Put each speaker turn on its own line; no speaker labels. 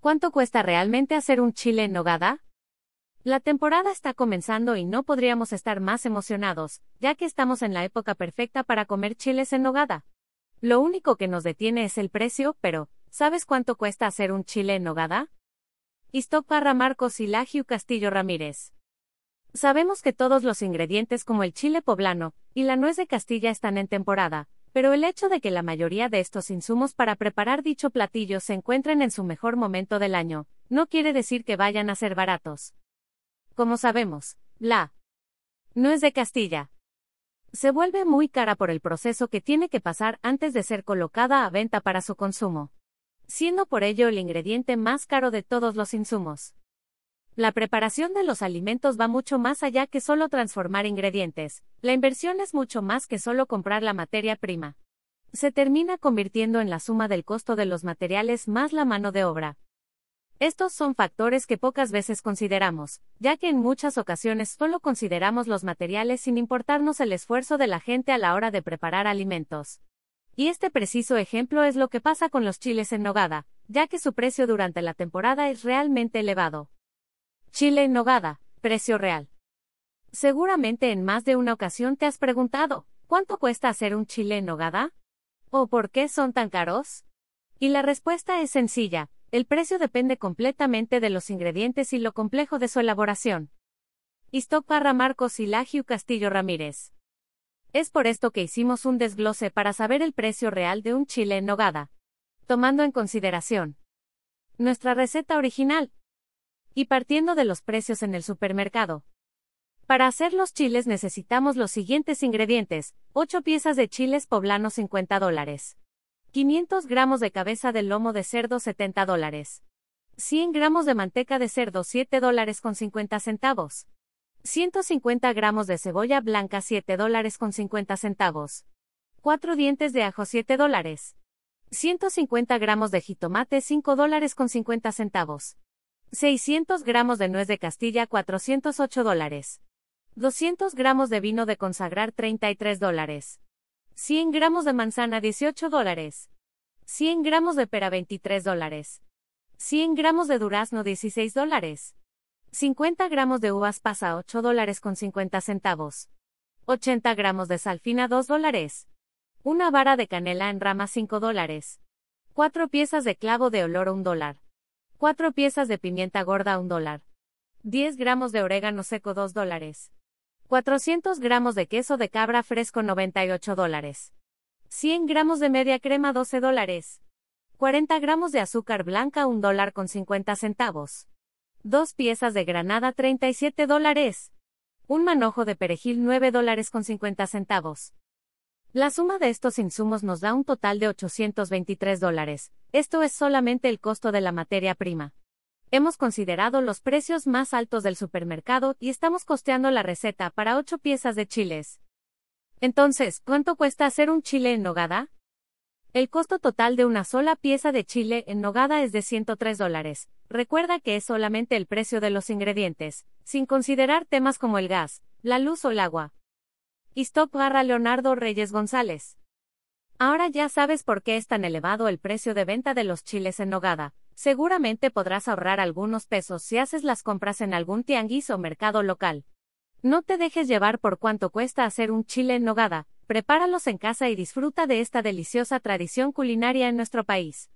¿Cuánto cuesta realmente hacer un chile en nogada? La temporada está comenzando y no podríamos estar más emocionados, ya que estamos en la época perfecta para comer chiles en nogada. Lo único que nos detiene es el precio, pero, ¿sabes cuánto cuesta hacer un chile en nogada? Istoc Parra Marcos y Lagiu Castillo Ramírez. Sabemos que todos los ingredientes como el chile poblano y la nuez de Castilla están en temporada, pero el hecho de que la mayoría de estos insumos para preparar dicho platillo se encuentren en su mejor momento del año, no quiere decir que vayan a ser baratos. Como sabemos, la nuez de Castilla se vuelve muy cara por el proceso que tiene que pasar antes de ser colocada a venta para su consumo, siendo por ello el ingrediente más caro de todos los insumos. La preparación de los alimentos va mucho más allá que solo transformar ingredientes. La inversión es mucho más que solo comprar la materia prima. Se termina convirtiendo en la suma del costo de los materiales más la mano de obra. Estos son factores que pocas veces consideramos, ya que en muchas ocasiones solo consideramos los materiales sin importarnos el esfuerzo de la gente a la hora de preparar alimentos. Y este preciso ejemplo es lo que pasa con los chiles en nogada, ya que su precio durante la temporada es realmente elevado. Chile en nogada, precio real. Seguramente en más de una ocasión te has preguntado, ¿cuánto cuesta hacer un chile en nogada? ¿O por qué son tan caros? Y la respuesta es sencilla, el precio depende completamente de los ingredientes y lo complejo de su elaboración. Istoc Parra Marcos y Castillo Ramírez. Es por esto que hicimos un desglose para saber el precio real de un chile en nogada. Tomando en consideración nuestra receta original, y partiendo de los precios en el supermercado. Para hacer los chiles necesitamos los siguientes ingredientes, 8 piezas de chiles poblanos 50 dólares. 500 gramos de cabeza de lomo de cerdo 70 dólares. 100 gramos de manteca de cerdo 7 dólares con 50 centavos. 150 gramos de cebolla blanca 7 dólares con 50 centavos. 4 dientes de ajo 7 dólares. 150 gramos de jitomate 5 dólares con 50 centavos. 600 gramos de nuez de Castilla 408 dólares. 200 gramos de vino de consagrar 33 dólares. 100 gramos de manzana 18 dólares. 100 gramos de pera 23 dólares. 100 gramos de durazno 16 dólares. 50 gramos de uvas pasa 8 dólares con 50 centavos. 80 gramos de salfina 2 dólares. Una vara de canela en rama 5 dólares. 4 piezas de clavo de olor 1 dólar. 4 piezas de pimienta gorda 1 dólar. 10 gramos de orégano seco 2 dólares. 400 gramos de queso de cabra fresco 98 dólares. 100 gramos de media crema 12 dólares. 40 gramos de azúcar blanca 1 dólar con 50 centavos. 2 piezas de granada 37 dólares. Un manojo de perejil 9 dólares con 50 centavos. La suma de estos insumos nos da un total de 823 dólares, esto es solamente el costo de la materia prima. Hemos considerado los precios más altos del supermercado y estamos costeando la receta para 8 piezas de chiles. Entonces, ¿cuánto cuesta hacer un chile en nogada? El costo total de una sola pieza de chile en nogada es de 103 dólares. Recuerda que es solamente el precio de los ingredientes, sin considerar temas como el gas, la luz o el agua. Y stop garra Leonardo Reyes González. Ahora ya sabes por qué es tan elevado el precio de venta de los chiles en nogada. Seguramente podrás ahorrar algunos pesos si haces las compras en algún tianguis o mercado local. No te dejes llevar por cuánto cuesta hacer un chile en nogada, prepáralos en casa y disfruta de esta deliciosa tradición culinaria en nuestro país.